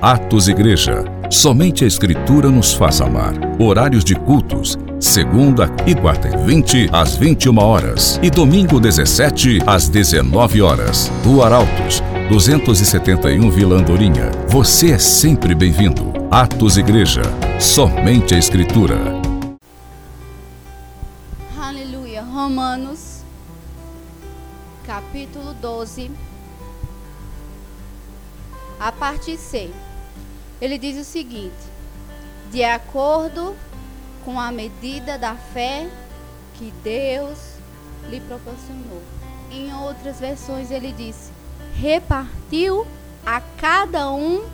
Atos Igreja. Somente a Escritura nos faz amar. Horários de cultos. Segunda e quarta e 20 às 21 horas. E domingo 17 às 19 horas. Do Arautos, 271 Vila Andorinha. Você é sempre bem-vindo. Atos Igreja. Somente a Escritura. Aleluia. Romanos, capítulo 12, a parte C. Ele diz o seguinte: de acordo com a medida da fé que Deus lhe proporcionou. Em outras versões, ele disse: repartiu a cada um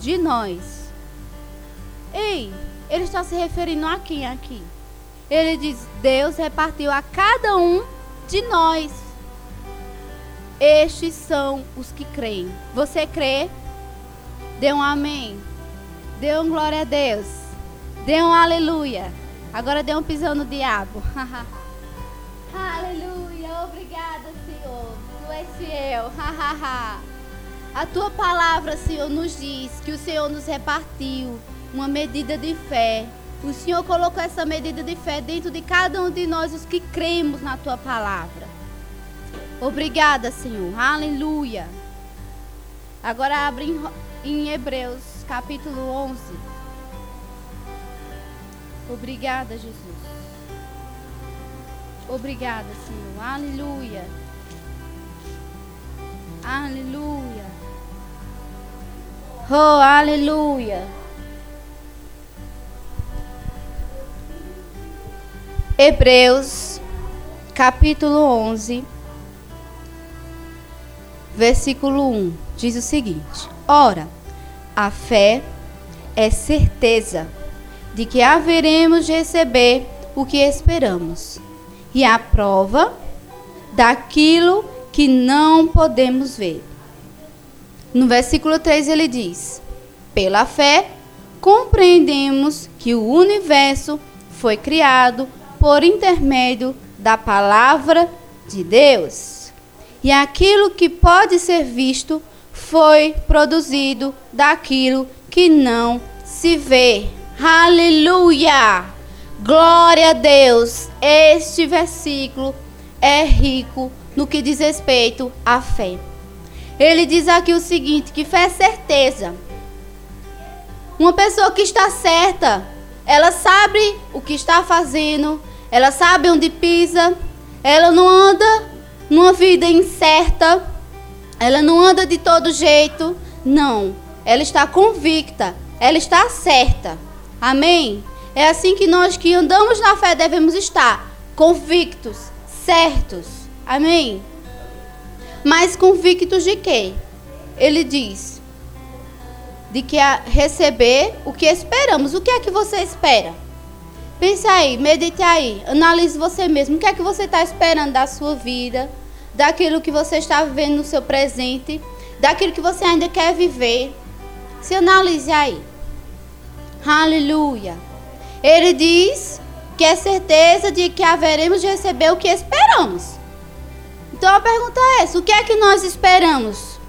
de nós. Ei, ele está se referindo a quem aqui? Ele diz: Deus repartiu a cada um de nós. Estes são os que creem. Você crê? Dê um amém. Dê um glória a Deus. Dê um aleluia. Agora dê um pisão no diabo. aleluia. Obrigada, Senhor. Tu és fiel. a tua palavra, Senhor, nos diz que o Senhor nos repartiu uma medida de fé. O Senhor colocou essa medida de fé dentro de cada um de nós, os que cremos na tua palavra. Obrigada, Senhor. Aleluia. Agora abre em, Hebreus, capítulo 11. Obrigada, Jesus. Obrigada, Senhor. Aleluia. Aleluia. Oh, aleluia. Hebreus, capítulo 11, versículo 1, diz o seguinte: Ora, a fé é certeza de que haveremos de receber o que esperamos, e a prova daquilo que não podemos ver. No versículo 3 ele diz: Pela fé compreendemos que o universo foi criado por intermédio da palavra de Deus. E aquilo que pode ser visto foi produzido daquilo que não se vê. Aleluia! Glória a Deus! Este versículo é rico no que diz respeito à fé. Ele diz aqui o seguinte: que fé é certeza. Uma pessoa que está certa, ela sabe o que está fazendo, ela sabe onde pisa, ela não anda numa vida incerta, ela não anda de todo jeito, não. Ela está convicta, ela está certa. Amém? É assim que nós que andamos na fé devemos estar, convictos, certos. Amém? Mas convictos de quê? Ele diz: de que a receber o que esperamos. O que é que você espera? Pense aí, medite aí, analise você mesmo. O que é que você está esperando da sua vida, daquilo que você está vivendo no seu presente, daquilo que você ainda quer viver. Se analise aí. Aleluia. Ele diz que é certeza de que haveremos de receber o que esperamos. Então a pergunta é essa: o que é que nós esperamos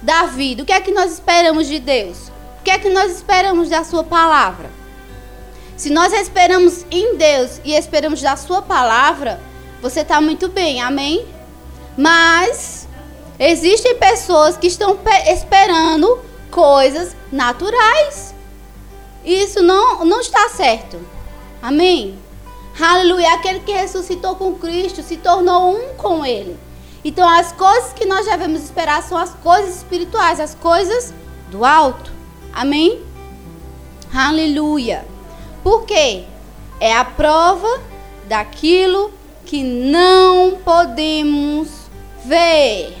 da vida? O que é que nós esperamos de Deus? O que é que nós esperamos da Sua palavra? Se nós esperamos em Deus e esperamos da Sua palavra, você está muito bem, amém? Mas existem pessoas que estão esperando coisas naturais. Isso não, não está certo. Amém? Aleluia. Aquele que ressuscitou com Cristo se tornou um com Ele. Então, as coisas que nós devemos esperar são as coisas espirituais, as coisas do alto. Amém? Aleluia. Por quê? É a prova daquilo que não podemos ver.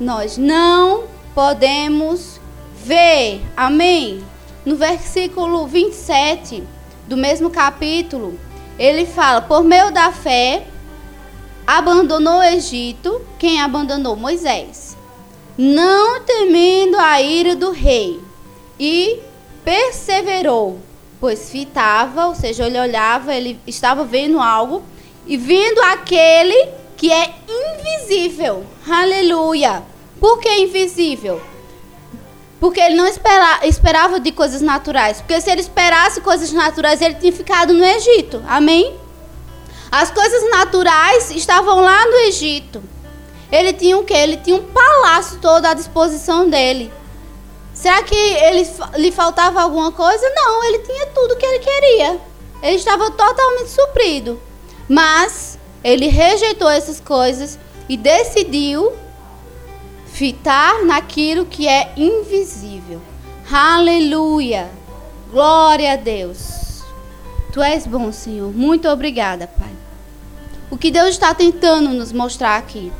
Nós não podemos ver. Amém? No versículo 27 do mesmo capítulo, ele fala: Por meio da fé, abandonou o Egito. Quem abandonou? Moisés. Não temendo a ira do rei. E perseverou pois fitava, ou seja, ele olhava, ele estava vendo algo e vendo aquele que é invisível. Aleluia. Por que invisível? Porque ele não espera, esperava de coisas naturais. Porque se ele esperasse coisas naturais, ele tinha ficado no Egito. Amém? As coisas naturais estavam lá no Egito. Ele tinha o quê? Ele tinha um palácio todo à disposição dele. Será que ele, lhe faltava alguma coisa? Não, ele tinha tudo que ele queria. Ele estava totalmente suprido. Mas ele rejeitou essas coisas e decidiu fitar naquilo que é invisível. Aleluia! Glória a Deus. Tu és bom, Senhor. Muito obrigada, Pai. O que Deus está tentando nos mostrar aqui.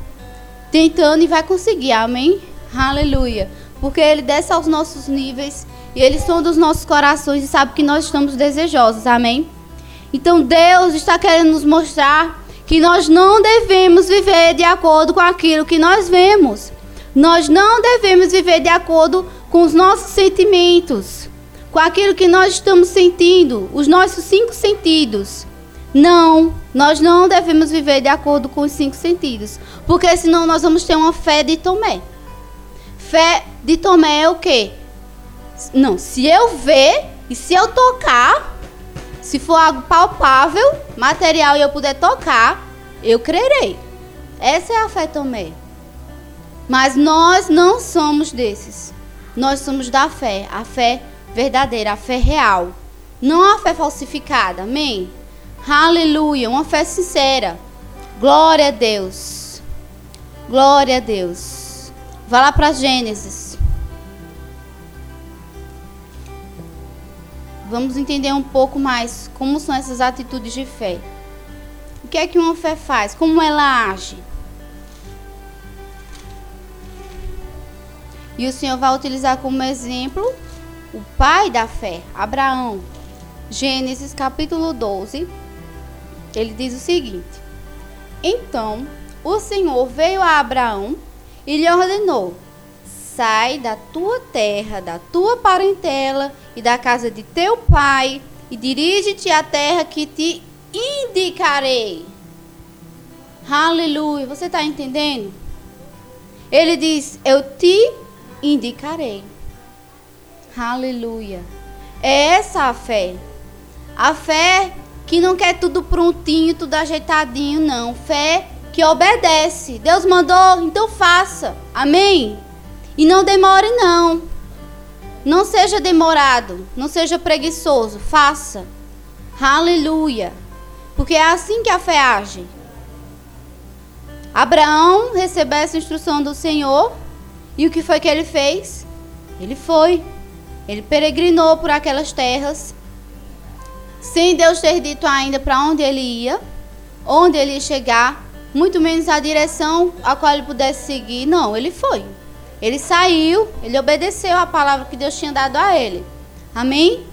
Tentando e vai conseguir, amém? Aleluia. Porque Ele desce aos nossos níveis e Ele sonda os nossos corações e sabe que nós estamos desejosos, amém? Então Deus está querendo nos mostrar que nós não devemos viver de acordo com aquilo que nós vemos. Nós não devemos viver de acordo com os nossos sentimentos, com aquilo que nós estamos sentindo, os nossos cinco sentidos. Não, nós não devemos viver de acordo com os cinco sentidos, porque senão nós vamos ter uma fé de Tomé. Fé de Tomé é o quê? Não, se eu ver e se eu tocar, se for algo palpável, material e eu puder tocar, eu crerei. Essa é a fé Tomé. Mas nós não somos desses. Nós somos da fé, a fé verdadeira, a fé real. Não a fé falsificada. Amém? Aleluia. Uma fé sincera. Glória a Deus. Glória a Deus. Vá lá para Gênesis. Vamos entender um pouco mais como são essas atitudes de fé. O que é que uma fé faz? Como ela age? E o Senhor vai utilizar como exemplo o pai da fé, Abraão. Gênesis capítulo 12. Ele diz o seguinte: Então o Senhor veio a Abraão e lhe ordenou: Sai da tua terra, da tua parentela e da casa de teu pai, e dirige-te à terra que te indicarei. Aleluia. Você está entendendo? Ele diz: Eu te indicarei. Aleluia. É essa a fé. A fé que não quer tudo prontinho, tudo ajeitadinho, não. Fé que obedece. Deus mandou, então faça. Amém? E não demore, não. Não seja demorado. Não seja preguiçoso. Faça. Aleluia. Porque é assim que a fé age. Abraão recebeu essa instrução do Senhor. E o que foi que ele fez? Ele foi. Ele peregrinou por aquelas terras. Sem Deus ter dito ainda para onde ele ia, onde ele ia chegar, muito menos a direção a qual ele pudesse seguir. Não, ele foi. Ele saiu, ele obedeceu a palavra que Deus tinha dado a ele. Amém?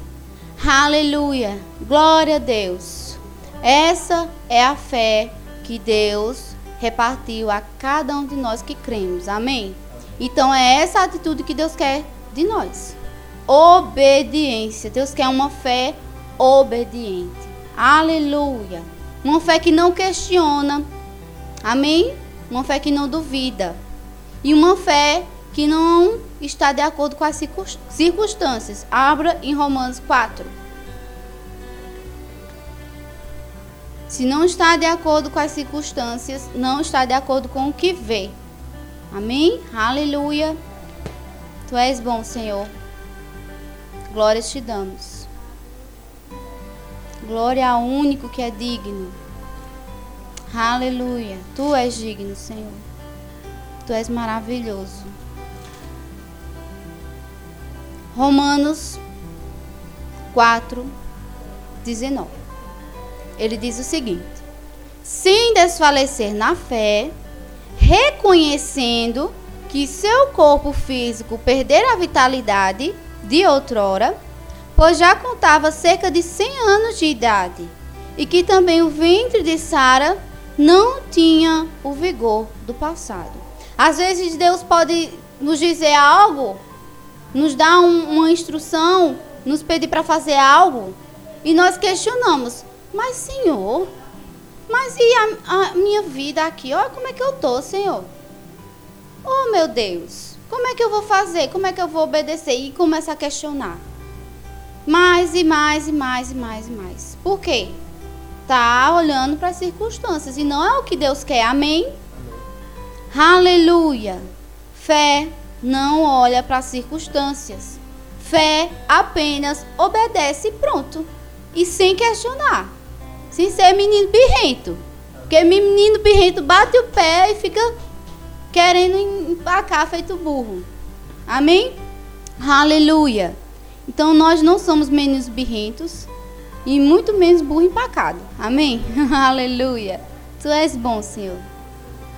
Aleluia. Glória a Deus. Essa é a fé que Deus repartiu a cada um de nós que cremos. Amém? Então é essa atitude que Deus quer de nós. Obediência. Deus quer uma fé obediente. Aleluia. Uma fé que não questiona. Amém? Uma fé que não duvida. E uma fé que não está de acordo com as circunstâncias. Abra em Romanos 4. Se não está de acordo com as circunstâncias, não está de acordo com o que vê. Amém? Aleluia. Tu és bom, Senhor. Glórias te damos. Glória ao único que é digno. Aleluia. Tu és digno, Senhor. Tu és maravilhoso. Romanos 4, 19. Ele diz o seguinte: sem desfalecer na fé, reconhecendo que seu corpo físico perdera a vitalidade de outrora, pois já contava cerca de 100 anos de idade, e que também o ventre de Sara não tinha o vigor do passado. Às vezes Deus pode nos dizer algo nos dá um, uma instrução, nos pedir para fazer algo, e nós questionamos: Mas, Senhor, mas e a, a minha vida aqui? Olha como é que eu tô, Senhor. Oh, meu Deus. Como é que eu vou fazer? Como é que eu vou obedecer? E começa a questionar. Mais e mais e mais e mais e mais. Por quê? Tá olhando para as circunstâncias e não é o que Deus quer. Amém? Aleluia. Fé não olha para as circunstâncias. Fé apenas obedece pronto. E sem questionar. Sem ser menino birrento. Porque menino birrento bate o pé e fica querendo empacar feito burro. Amém? Aleluia. Então nós não somos meninos birrentos e muito menos burro empacado. Amém? Aleluia. Tu és bom, Senhor.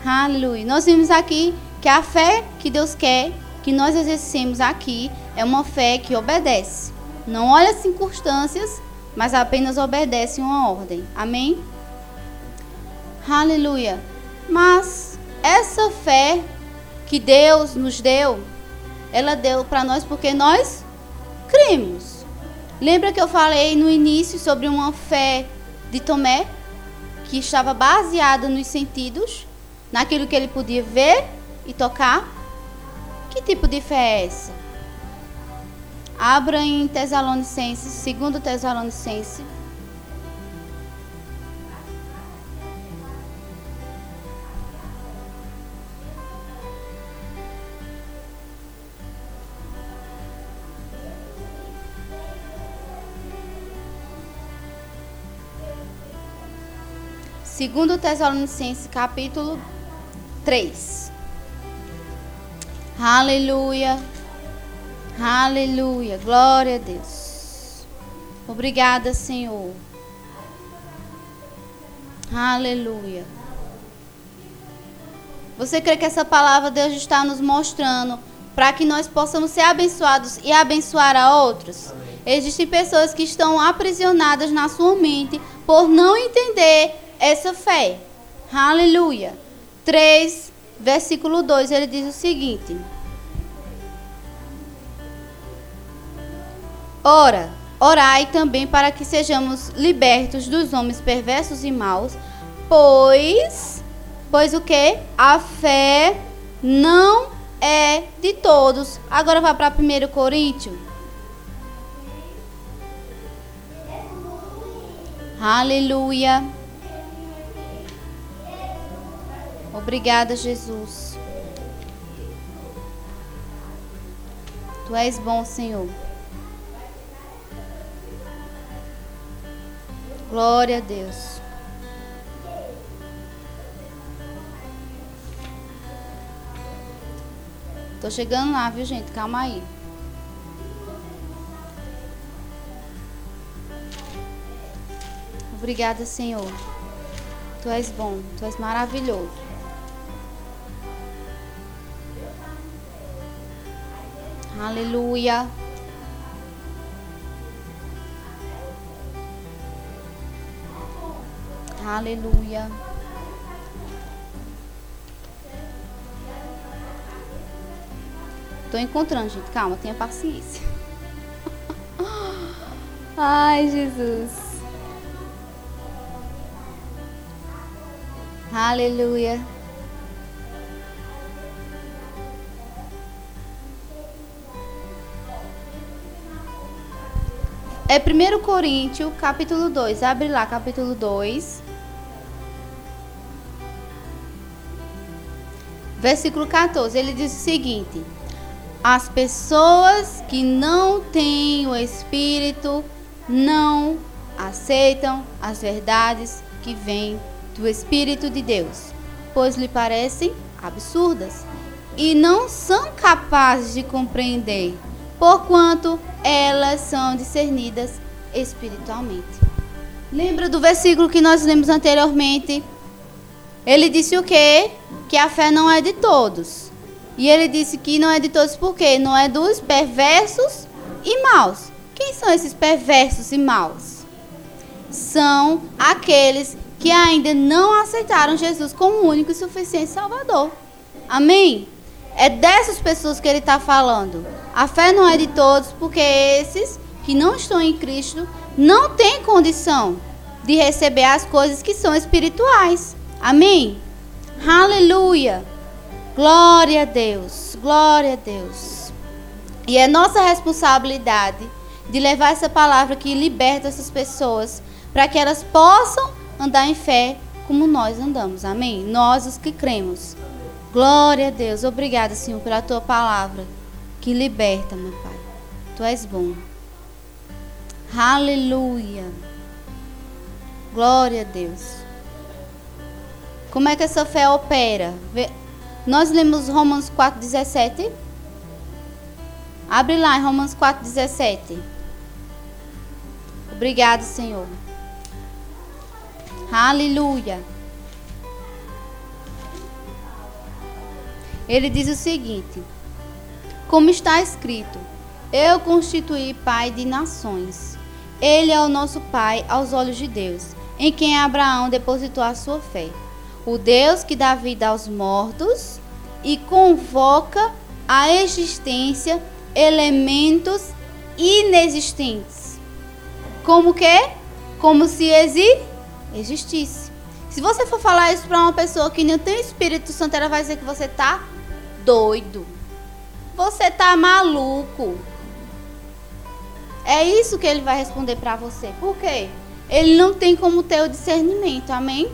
Aleluia. Nós vimos aqui que a fé que Deus quer que nós exercemos aqui é uma fé que obedece. Não olha as circunstâncias, mas apenas obedece uma ordem. Amém? Aleluia. Mas essa fé que Deus nos deu, ela deu para nós porque nós cremos. Lembra que eu falei no início sobre uma fé de Tomé que estava baseada nos sentidos, naquilo que ele podia ver e tocar? Que tipo de fé é essa? Abra em Tesalonicenses, segundo Tesalonicenses. Segundo Tesalonicenses, capítulo 3. Aleluia. Aleluia. Glória a Deus. Obrigada, Senhor. Aleluia. Você crê que essa palavra Deus está nos mostrando para que nós possamos ser abençoados e abençoar a outros? Amém. Existem pessoas que estão aprisionadas na sua mente por não entender essa fé. Aleluia. 3, versículo 2, ele diz o seguinte: Ora, orai também para que sejamos libertos dos homens perversos e maus, pois pois o que? A fé não é de todos. Agora vai para 1 Coríntios. Aleluia. Obrigada, Jesus. Tu és bom, Senhor. Glória a Deus. Tô chegando lá, viu, gente? Calma aí. Obrigada, Senhor. Tu és bom, tu és maravilhoso. Aleluia. Aleluia. Tô encontrando, gente. Calma, tenha paciência. Ai, Jesus. Aleluia. É 1 Coríntios, capítulo 2. Abre lá, capítulo 2. Versículo 14. Ele diz o seguinte: As pessoas que não têm o Espírito não aceitam as verdades que vêm do Espírito de Deus, pois lhe parecem absurdas e não são capazes de compreender, porquanto elas são discernidas espiritualmente. Lembra do versículo que nós lemos anteriormente? Ele disse o quê? Que a fé não é de todos. E ele disse que não é de todos porque não é dos perversos e maus. Quem são esses perversos e maus? São aqueles que ainda não aceitaram Jesus como único e suficiente Salvador. Amém? É dessas pessoas que ele está falando. A fé não é de todos, porque esses que não estão em Cristo não têm condição de receber as coisas que são espirituais. Amém? Aleluia! Glória a Deus! Glória a Deus. E é nossa responsabilidade de levar essa palavra que liberta essas pessoas para que elas possam andar em fé como nós andamos. Amém? Nós os que cremos. Glória a Deus. Obrigada, Senhor, pela tua palavra que liberta, meu Pai. Tu és bom. Aleluia. Glória a Deus. Como é que essa fé opera? Nós lemos Romanos 4,17. Abre lá em Romanos 4,17. Obrigado, Senhor. Aleluia. Ele diz o seguinte: Como está escrito, eu constituí pai de nações. Ele é o nosso pai aos olhos de Deus, em quem Abraão depositou a sua fé o Deus que dá vida aos mortos e convoca à existência elementos inexistentes. Como que? Como se existisse. Se você for falar isso para uma pessoa que não tem Espírito Santo, ela vai dizer que você tá doido. Você tá maluco. É isso que ele vai responder para você. Por quê? Ele não tem como ter o discernimento. Amém?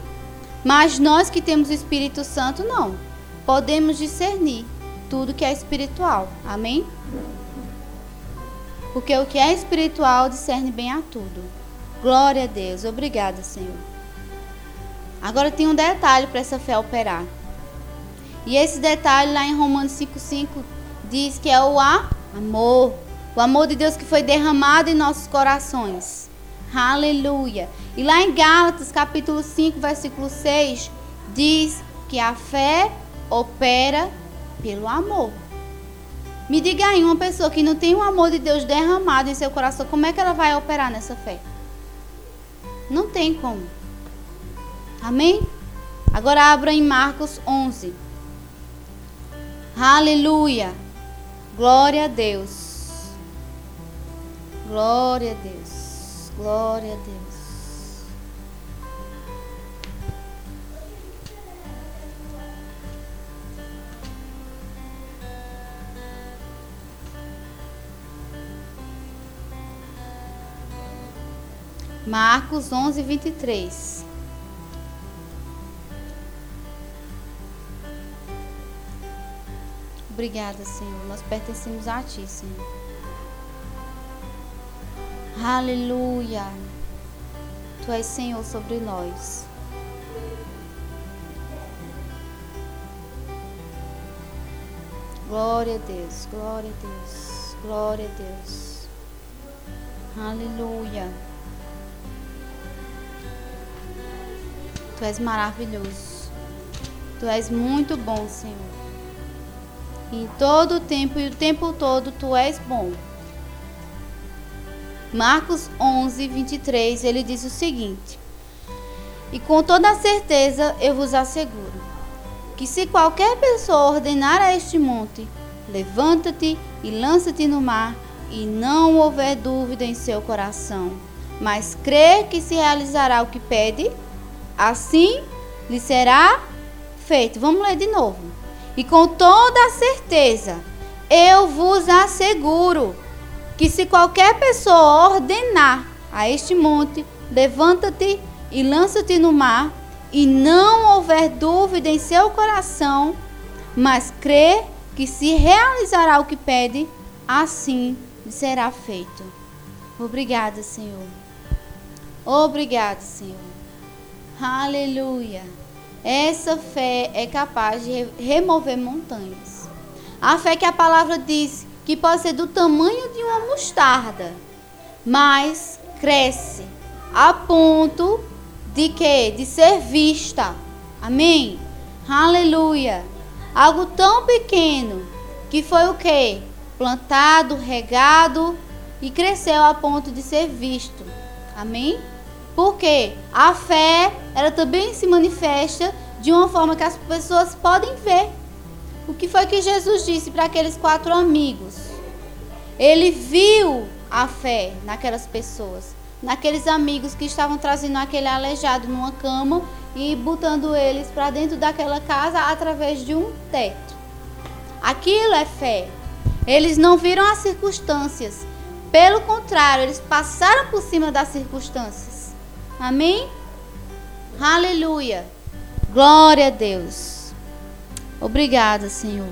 Mas nós que temos o Espírito Santo, não. Podemos discernir tudo que é espiritual. Amém? Porque o que é espiritual discerne bem a tudo. Glória a Deus. Obrigada, Senhor. Agora tem um detalhe para essa fé operar. E esse detalhe lá em Romanos 5,5 diz que é o amor. O amor de Deus que foi derramado em nossos corações. Aleluia. E lá em Gálatas, capítulo 5, versículo 6, diz que a fé opera pelo amor. Me diga aí, uma pessoa que não tem o amor de Deus derramado em seu coração, como é que ela vai operar nessa fé? Não tem como. Amém? Agora abra em Marcos 11. Aleluia. Glória a Deus. Glória a Deus. Glória a Deus. Marcos 11, 23. Obrigada, Senhor. Nós pertencemos a Ti, Senhor. Aleluia. Tu és Senhor sobre nós. Glória a Deus, glória a Deus, glória a Deus. Aleluia. Tu és maravilhoso. Tu és muito bom, Senhor. Em todo o tempo e o tempo todo tu és bom. Marcos 11, 23, ele diz o seguinte: E com toda certeza eu vos asseguro que se qualquer pessoa ordenar a este monte, levanta-te e lança-te no mar, e não houver dúvida em seu coração, mas crê que se realizará o que pede, assim lhe será feito. Vamos ler de novo. E com toda certeza, eu vos asseguro que se qualquer pessoa ordenar a este monte, levanta-te e lança-te no mar, e não houver dúvida em seu coração, mas crê que se realizará o que pede, assim será feito. Obrigada, Senhor. Obrigado, Senhor. Aleluia. Essa fé é capaz de remover montanhas. A fé que a palavra diz que pode ser do tamanho de uma mostarda, mas cresce a ponto de que? De ser vista. Amém? Aleluia. Algo tão pequeno que foi o que? Plantado, regado e cresceu a ponto de ser visto. Amém? Porque a fé, ela também se manifesta de uma forma que as pessoas podem ver. O que foi que Jesus disse para aqueles quatro amigos? Ele viu a fé naquelas pessoas, naqueles amigos que estavam trazendo aquele aleijado numa cama e botando eles para dentro daquela casa através de um teto. Aquilo é fé. Eles não viram as circunstâncias. Pelo contrário, eles passaram por cima das circunstâncias. Amém? Aleluia. Glória a Deus. Obrigada, Senhor.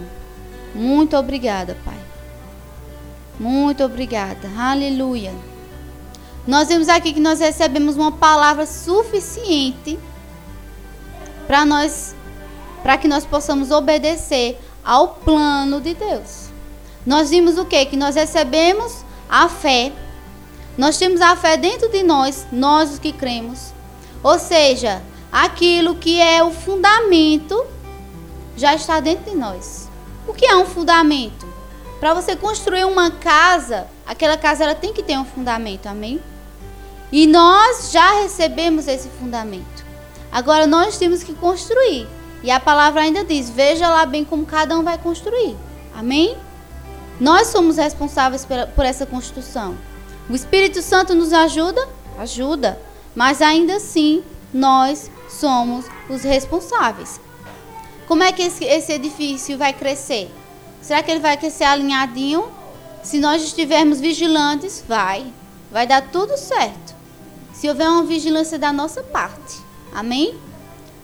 Muito obrigada, Pai. Muito obrigada. Aleluia. Nós vemos aqui que nós recebemos uma palavra suficiente para nós para que nós possamos obedecer ao plano de Deus. Nós vimos o que? Que nós recebemos a fé. Nós temos a fé dentro de nós, nós os que cremos. Ou seja, aquilo que é o fundamento já está dentro de nós. O que é um fundamento? Para você construir uma casa, aquela casa ela tem que ter um fundamento, amém? E nós já recebemos esse fundamento. Agora nós temos que construir. E a palavra ainda diz: veja lá bem como cada um vai construir. Amém? Nós somos responsáveis por essa construção. O Espírito Santo nos ajuda? Ajuda. Mas ainda assim, nós somos os responsáveis. Como é que esse, esse edifício vai crescer? Será que ele vai crescer alinhadinho? Se nós estivermos vigilantes, vai. Vai dar tudo certo. Se houver uma vigilância da nossa parte. Amém?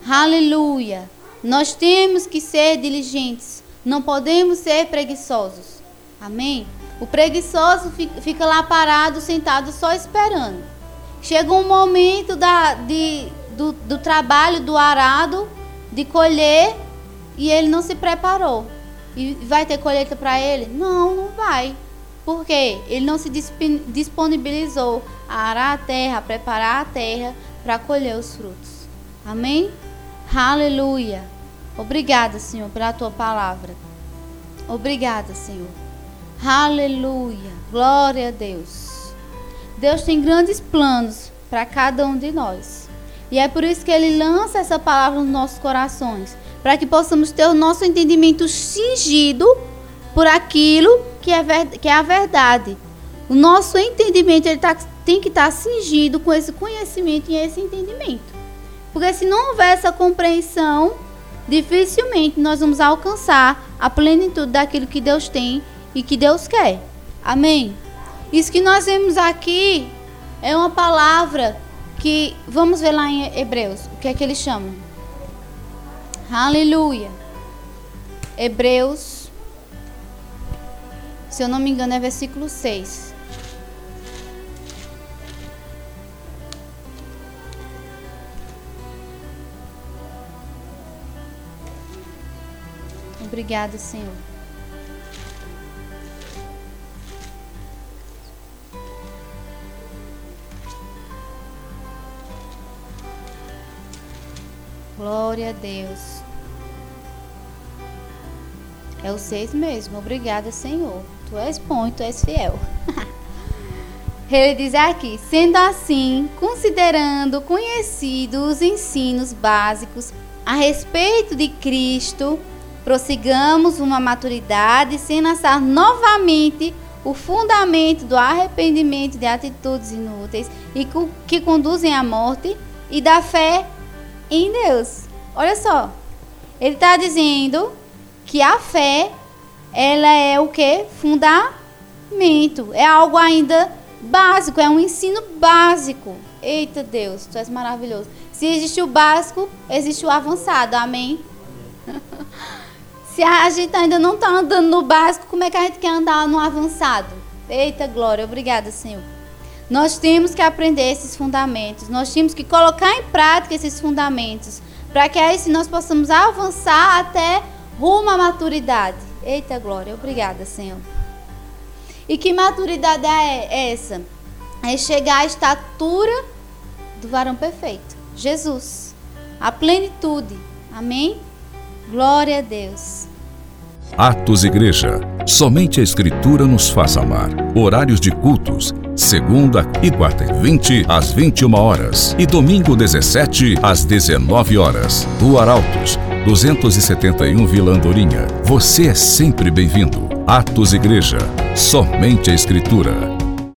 Aleluia. Nós temos que ser diligentes. Não podemos ser preguiçosos. Amém? O preguiçoso fica lá parado, sentado, só esperando. Chega um momento da, de, do, do trabalho, do arado, de colher, e ele não se preparou. E vai ter colheita para ele? Não, não vai. Por quê? Ele não se disponibilizou a arar a terra, a preparar a terra para colher os frutos. Amém? Aleluia. Obrigada, Senhor, pela tua palavra. Obrigada, Senhor. Aleluia. Glória a Deus. Deus tem grandes planos para cada um de nós. E é por isso que ele lança essa palavra nos nossos corações para que possamos ter o nosso entendimento cingido por aquilo que é, que é a verdade. O nosso entendimento ele tá, tem que estar tá cingido com esse conhecimento e esse entendimento. Porque se não houver essa compreensão, dificilmente nós vamos alcançar a plenitude daquilo que Deus tem e que Deus quer. Amém? Isso que nós vemos aqui é uma palavra que, vamos ver lá em Hebreus, o que é que eles chamam? Aleluia. Hebreus, se eu não me engano, é versículo 6. Obrigada, Senhor. Glória a Deus. É o seis mesmo. Obrigada, Senhor. Tu és bom e tu és fiel. Ele diz aqui: sendo assim, considerando conhecidos os ensinos básicos a respeito de Cristo, prossigamos uma maturidade sem lançar novamente o fundamento do arrependimento de atitudes inúteis e que conduzem à morte e da fé em Deus. Olha só, ele está dizendo que a fé ela é o que? Fundamento. É algo ainda básico, é um ensino básico. Eita Deus, tu és maravilhoso. Se existe o básico, existe o avançado. Amém? Se a gente ainda não está andando no básico, como é que a gente quer andar no avançado? Eita glória, obrigada, Senhor. Nós temos que aprender esses fundamentos, nós temos que colocar em prática esses fundamentos, para que aí nós possamos avançar até rumo à maturidade. Eita glória, obrigada, Senhor. E que maturidade é essa? É chegar à estatura do varão perfeito, Jesus. A plenitude. Amém? Glória a Deus. Atos Igreja. Somente a Escritura nos faz amar. Horários de cultos. Segunda e quarta e 20 às 21 horas. E domingo 17 às 19 horas. Do Arautos 271 Vila Andorinha. Você é sempre bem-vindo. Atos Igreja. Somente a Escritura.